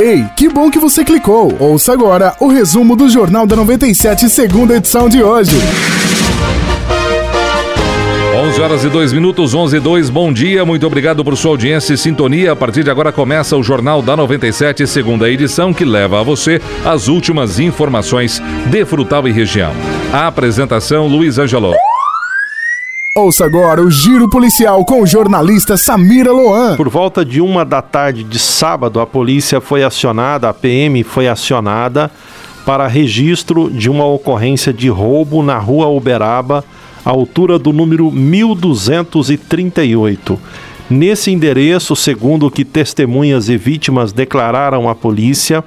Ei, que bom que você clicou! Ouça agora o resumo do Jornal da 97, segunda edição de hoje. 11 horas e 2 minutos, 11 e 2. Bom dia, muito obrigado por sua audiência e sintonia. A partir de agora começa o Jornal da 97, segunda edição, que leva a você as últimas informações de Frutal e região. A apresentação, Luiz Angelou. Ouça agora o Giro Policial com o jornalista Samira Loan. Por volta de uma da tarde de sábado, a polícia foi acionada, a PM foi acionada para registro de uma ocorrência de roubo na rua Uberaba, altura do número 1238. Nesse endereço, segundo o que testemunhas e vítimas declararam à polícia,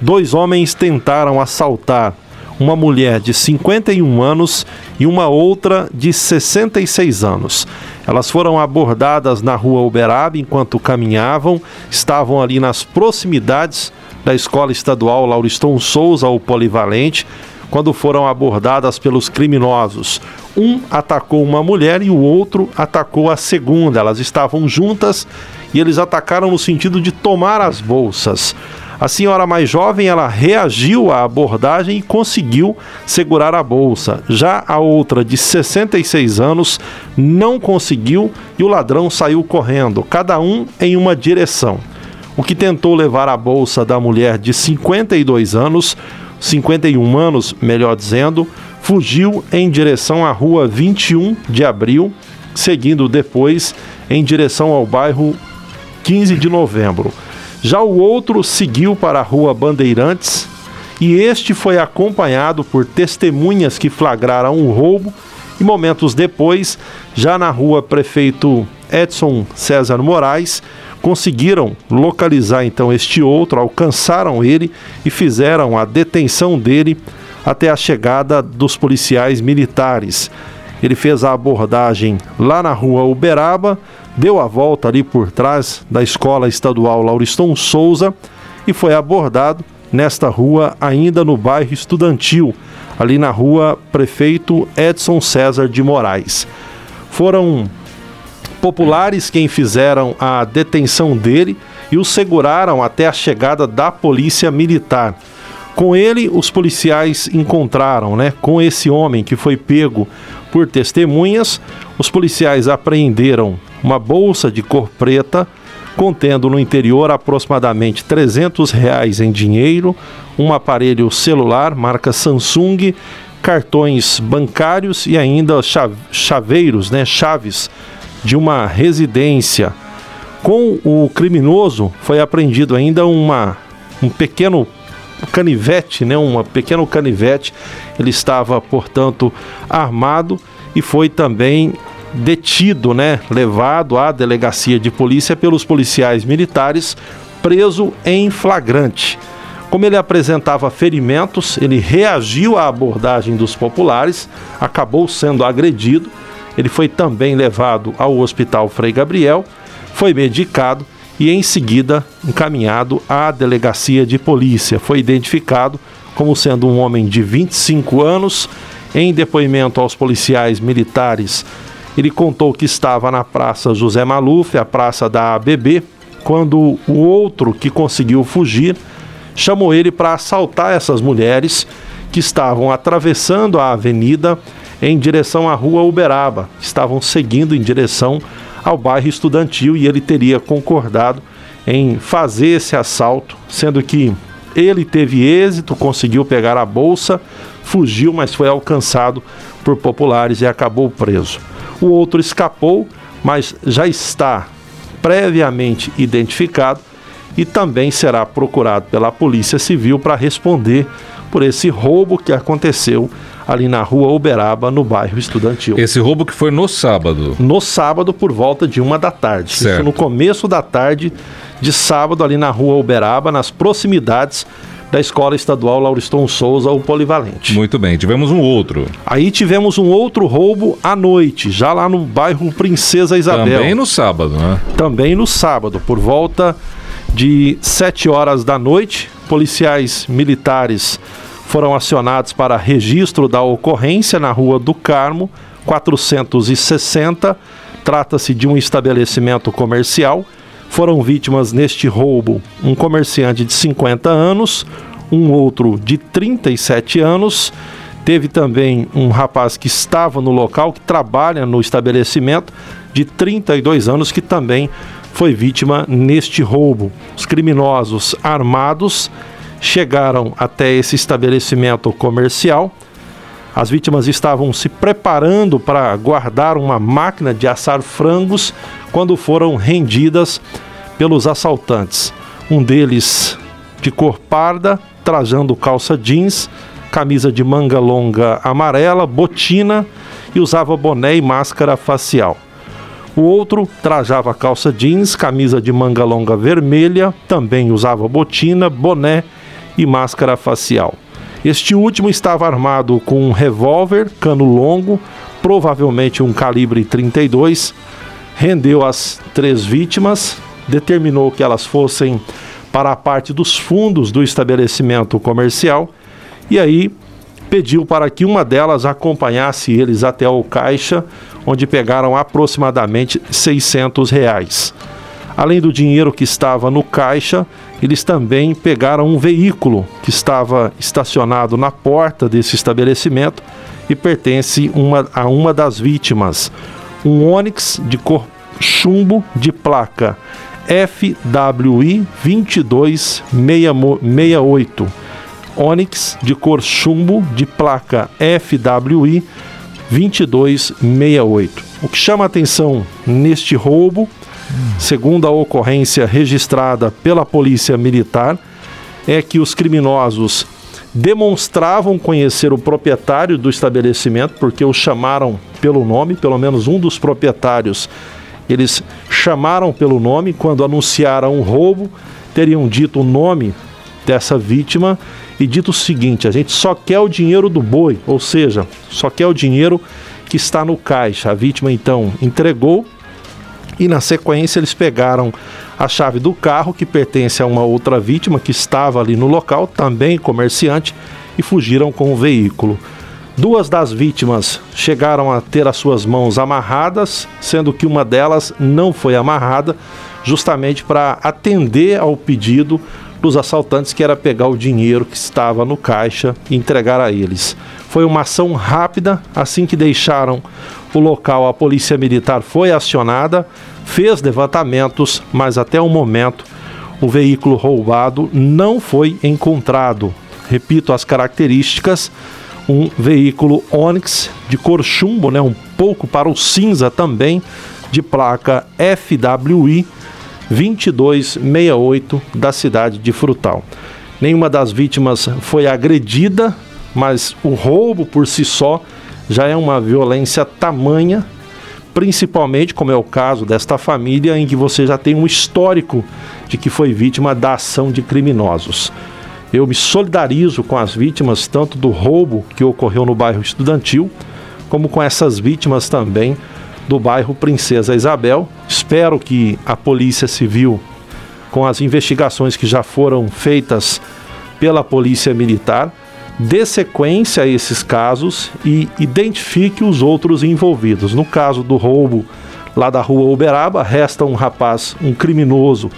dois homens tentaram assaltar uma mulher de 51 anos e uma outra de 66 anos. Elas foram abordadas na rua Uberaba enquanto caminhavam, estavam ali nas proximidades da Escola Estadual Lauriston Souza, o Polivalente, quando foram abordadas pelos criminosos. Um atacou uma mulher e o outro atacou a segunda. Elas estavam juntas e eles atacaram no sentido de tomar as bolsas. A senhora mais jovem, ela reagiu à abordagem e conseguiu segurar a bolsa. Já a outra, de 66 anos, não conseguiu e o ladrão saiu correndo, cada um em uma direção. O que tentou levar a bolsa da mulher de 52 anos, 51 anos, melhor dizendo, fugiu em direção à rua 21 de abril, seguindo depois em direção ao bairro 15 de novembro. Já o outro seguiu para a rua Bandeirantes e este foi acompanhado por testemunhas que flagraram o roubo e momentos depois, já na rua Prefeito Edson César Moraes, conseguiram localizar então este outro, alcançaram ele e fizeram a detenção dele até a chegada dos policiais militares. Ele fez a abordagem lá na rua Uberaba, deu a volta ali por trás da escola estadual Lauriston Souza e foi abordado nesta rua, ainda no bairro estudantil, ali na rua Prefeito Edson César de Moraes. Foram populares quem fizeram a detenção dele e o seguraram até a chegada da polícia militar. Com ele, os policiais encontraram, né, com esse homem que foi pego por testemunhas, os policiais apreenderam uma bolsa de cor preta contendo no interior aproximadamente 300 reais em dinheiro, um aparelho celular marca Samsung, cartões bancários e ainda chaveiros, né, chaves de uma residência. Com o criminoso foi apreendido ainda uma, um pequeno canivete, né, um pequeno canivete. Ele estava, portanto, armado e foi também detido, né, levado à delegacia de polícia pelos policiais militares, preso em flagrante. Como ele apresentava ferimentos, ele reagiu à abordagem dos populares, acabou sendo agredido. Ele foi também levado ao Hospital Frei Gabriel, foi medicado e em seguida encaminhado à delegacia de polícia. Foi identificado como sendo um homem de 25 anos. Em depoimento aos policiais militares, ele contou que estava na Praça José Maluf, a praça da ABB, quando o outro que conseguiu fugir chamou ele para assaltar essas mulheres que estavam atravessando a avenida em direção à rua Uberaba, estavam seguindo em direção ao bairro estudantil e ele teria concordado em fazer esse assalto, sendo que ele teve êxito, conseguiu pegar a bolsa, fugiu, mas foi alcançado por populares e acabou preso. O outro escapou, mas já está previamente identificado e também será procurado pela Polícia Civil para responder por esse roubo que aconteceu ali na rua Uberaba, no bairro Estudantil. Esse roubo que foi no sábado? No sábado, por volta de uma da tarde. Certo. Isso no começo da tarde de sábado, ali na rua Uberaba, nas proximidades da Escola Estadual Lauriston Souza, o Polivalente. Muito bem, tivemos um outro. Aí tivemos um outro roubo à noite, já lá no bairro Princesa Isabel. Também no sábado, né? Também no sábado, por volta de 7 horas da noite, policiais militares foram acionados para registro da ocorrência na Rua do Carmo, 460. Trata-se de um estabelecimento comercial. Foram vítimas neste roubo um comerciante de 50 anos, um outro de 37 anos. Teve também um rapaz que estava no local, que trabalha no estabelecimento, de 32 anos, que também foi vítima neste roubo. Os criminosos armados chegaram até esse estabelecimento comercial. As vítimas estavam se preparando para guardar uma máquina de assar frangos quando foram rendidas pelos assaltantes. Um deles de cor parda, trajando calça jeans, camisa de manga longa amarela, botina e usava boné e máscara facial. O outro trajava calça jeans, camisa de manga longa vermelha, também usava botina, boné e máscara facial. Este último estava armado com um revólver, cano longo, provavelmente um calibre 32. Rendeu as três vítimas, determinou que elas fossem para a parte dos fundos do estabelecimento comercial e aí pediu para que uma delas acompanhasse eles até o caixa, onde pegaram aproximadamente 600 reais. Além do dinheiro que estava no caixa, eles também pegaram um veículo que estava estacionado na porta desse estabelecimento e pertence uma, a uma das vítimas. Um Onix de cor chumbo de placa FWI 2268. Onix de cor chumbo de placa FWI 2268. O que chama atenção neste roubo segundo a ocorrência registrada pela Polícia Militar, é que os criminosos demonstravam conhecer o proprietário do estabelecimento, porque o chamaram pelo nome, pelo menos um dos proprietários, eles chamaram pelo nome quando anunciaram o roubo, teriam dito o nome dessa vítima e dito o seguinte: a gente só quer o dinheiro do boi, ou seja, só quer o dinheiro que está no caixa. A vítima então entregou e na sequência eles pegaram a chave do carro que pertence a uma outra vítima que estava ali no local, também comerciante, e fugiram com o veículo. Duas das vítimas chegaram a ter as suas mãos amarradas, sendo que uma delas não foi amarrada, justamente para atender ao pedido dos assaltantes, que era pegar o dinheiro que estava no caixa e entregar a eles. Foi uma ação rápida, assim que deixaram o local, a polícia militar foi acionada, fez levantamentos, mas até o momento o veículo roubado não foi encontrado. Repito as características: um veículo Onix de cor chumbo, né, um pouco para o cinza também, de placa FWI 2268 da cidade de Frutal. Nenhuma das vítimas foi agredida, mas o roubo por si só já é uma violência tamanha, principalmente como é o caso desta família em que você já tem um histórico de que foi vítima da ação de criminosos. Eu me solidarizo com as vítimas tanto do roubo que ocorreu no bairro Estudantil, como com essas vítimas também do bairro Princesa Isabel. Espero que a Polícia Civil, com as investigações que já foram feitas pela Polícia Militar, dê sequência a esses casos e identifique os outros envolvidos. No caso do roubo lá da rua Uberaba, resta um rapaz, um criminoso,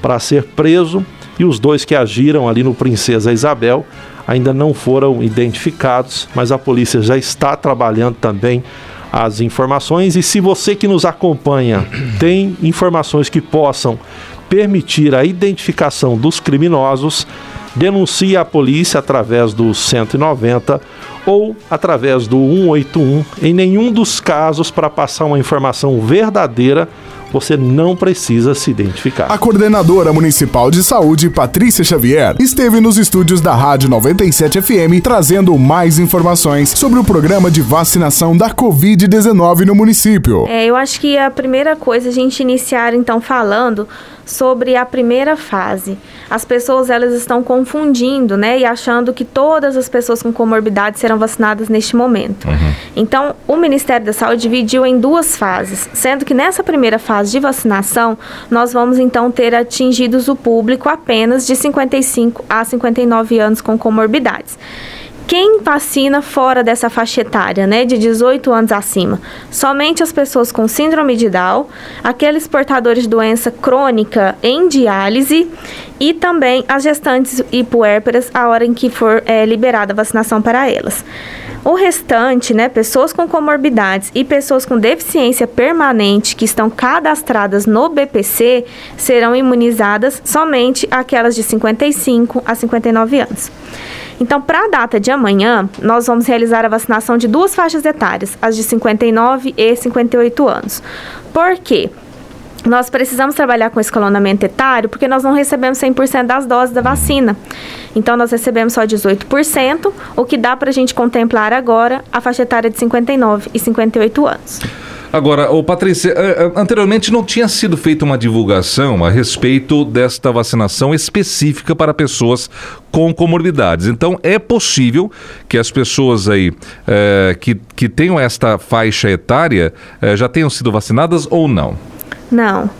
para ser preso e os dois que agiram ali no Princesa Isabel ainda não foram identificados, mas a polícia já está trabalhando também as informações e se você que nos acompanha tem informações que possam permitir a identificação dos criminosos, denuncie a polícia através do 190 ou através do 181. Em nenhum dos casos, para passar uma informação verdadeira, você não precisa se identificar. A coordenadora municipal de saúde, Patrícia Xavier, esteve nos estúdios da Rádio 97 FM trazendo mais informações sobre o programa de vacinação da Covid-19 no município. É, eu acho que a primeira coisa a gente iniciar então falando sobre a primeira fase. As pessoas elas estão confundindo, né, e achando que todas as pessoas com comorbidade serão vacinadas neste momento. Uhum. Então, o Ministério da Saúde dividiu em duas fases, sendo que nessa primeira fase de vacinação, nós vamos então ter atingidos o público apenas de 55 a 59 anos com comorbidades. Quem vacina fora dessa faixa etária, né, de 18 anos acima? Somente as pessoas com síndrome de Down, aqueles portadores de doença crônica em diálise e também as gestantes e puérperas a hora em que for é, liberada a vacinação para elas. O restante, né, pessoas com comorbidades e pessoas com deficiência permanente que estão cadastradas no BPC serão imunizadas somente aquelas de 55 a 59 anos. Então, para a data de amanhã, nós vamos realizar a vacinação de duas faixas etárias, as de 59 e 58 anos. Por quê? nós precisamos trabalhar com escalonamento etário porque nós não recebemos 100% das doses da vacina. Então, nós recebemos só 18%, o que dá para a gente contemplar agora a faixa etária de 59 e 58 anos. Agora, o Patrícia, eh, eh, anteriormente não tinha sido feita uma divulgação a respeito desta vacinação específica para pessoas com comorbidades. Então, é possível que as pessoas aí é, que, que tenham esta faixa etária é, já tenham sido vacinadas ou não? Não.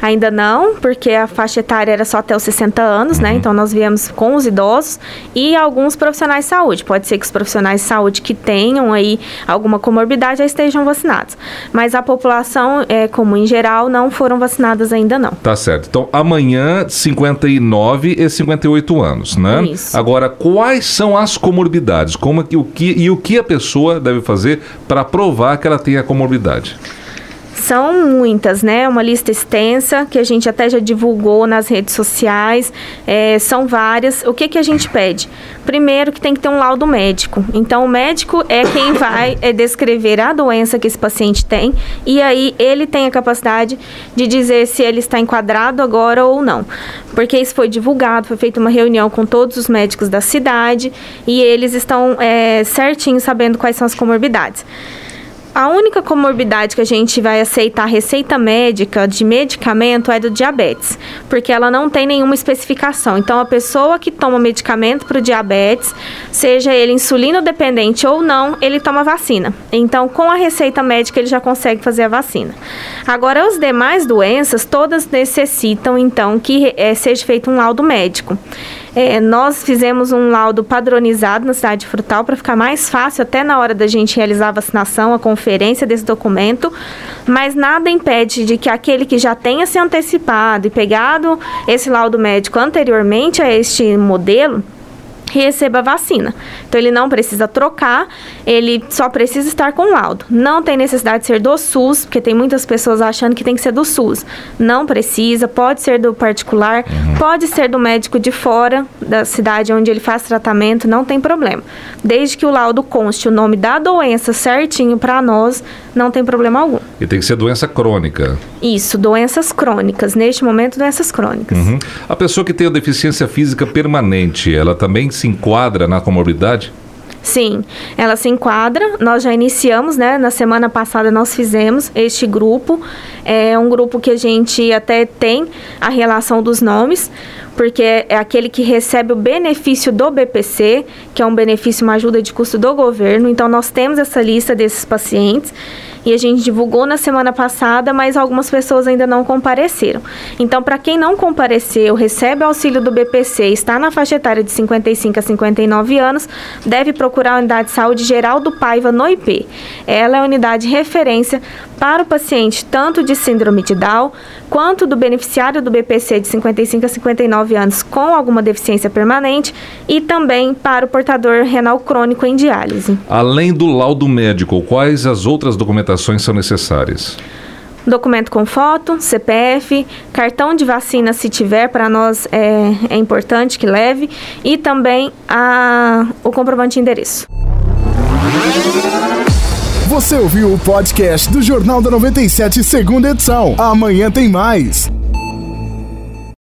Ainda não, porque a faixa etária era só até os 60 anos, né? uhum. né? Então nós viemos com os idosos e alguns profissionais de saúde. Pode ser que os profissionais de saúde que tenham aí alguma comorbidade já estejam vacinados. Mas a população é, comum em geral não foram vacinadas ainda não. Tá certo. Então amanhã 59 e 58 anos, né? Isso. Agora, quais são as comorbidades? Como que, o que, e o que a pessoa deve fazer para provar que ela tem a comorbidade? São muitas, né? Uma lista extensa que a gente até já divulgou nas redes sociais. É, são várias. O que, que a gente pede? Primeiro que tem que ter um laudo médico. Então, o médico é quem vai é, descrever a doença que esse paciente tem e aí ele tem a capacidade de dizer se ele está enquadrado agora ou não. Porque isso foi divulgado, foi feita uma reunião com todos os médicos da cidade e eles estão é, certinho sabendo quais são as comorbidades. A única comorbidade que a gente vai aceitar receita médica de medicamento é do diabetes, porque ela não tem nenhuma especificação. Então, a pessoa que toma medicamento para o diabetes, seja ele insulino dependente ou não, ele toma vacina. Então, com a receita médica, ele já consegue fazer a vacina. Agora, as demais doenças, todas necessitam, então, que é, seja feito um laudo médico. É, nós fizemos um laudo padronizado na cidade frutal para ficar mais fácil até na hora da gente realizar a vacinação, a conferência desse documento, mas nada impede de que aquele que já tenha se antecipado e pegado esse laudo médico anteriormente a este modelo receba a vacina. Então ele não precisa trocar, ele só precisa estar com laudo. Não tem necessidade de ser do SUS, porque tem muitas pessoas achando que tem que ser do SUS. Não precisa, pode ser do particular, uhum. pode ser do médico de fora da cidade onde ele faz tratamento, não tem problema. Desde que o laudo conste o nome da doença certinho para nós, não tem problema algum. E tem que ser doença crônica. Isso, doenças crônicas. Neste momento, doenças crônicas. Uhum. A pessoa que tem a deficiência física permanente, ela também se enquadra na comorbidade? Sim, ela se enquadra. Nós já iniciamos, né? Na semana passada nós fizemos este grupo. É um grupo que a gente até tem a relação dos nomes, porque é aquele que recebe o benefício do BPC, que é um benefício, uma ajuda de custo do governo. Então nós temos essa lista desses pacientes e a gente divulgou na semana passada, mas algumas pessoas ainda não compareceram. Então, para quem não compareceu, recebe auxílio do BPC, está na faixa etária de 55 a 59 anos, deve procurar a unidade de saúde geral do Paiva no IP. Ela é a unidade de referência para o paciente tanto de síndrome de Down quanto do beneficiário do BPC de 55 a 59 anos com alguma deficiência permanente e também para o portador renal crônico em diálise. Além do laudo médico, quais as outras documentações são necessárias? Documento com foto, CPF, cartão de vacina se tiver, para nós é, é importante que leve, e também a, o comprovante de endereço. Você ouviu o podcast do Jornal da 97, segunda edição. Amanhã tem mais.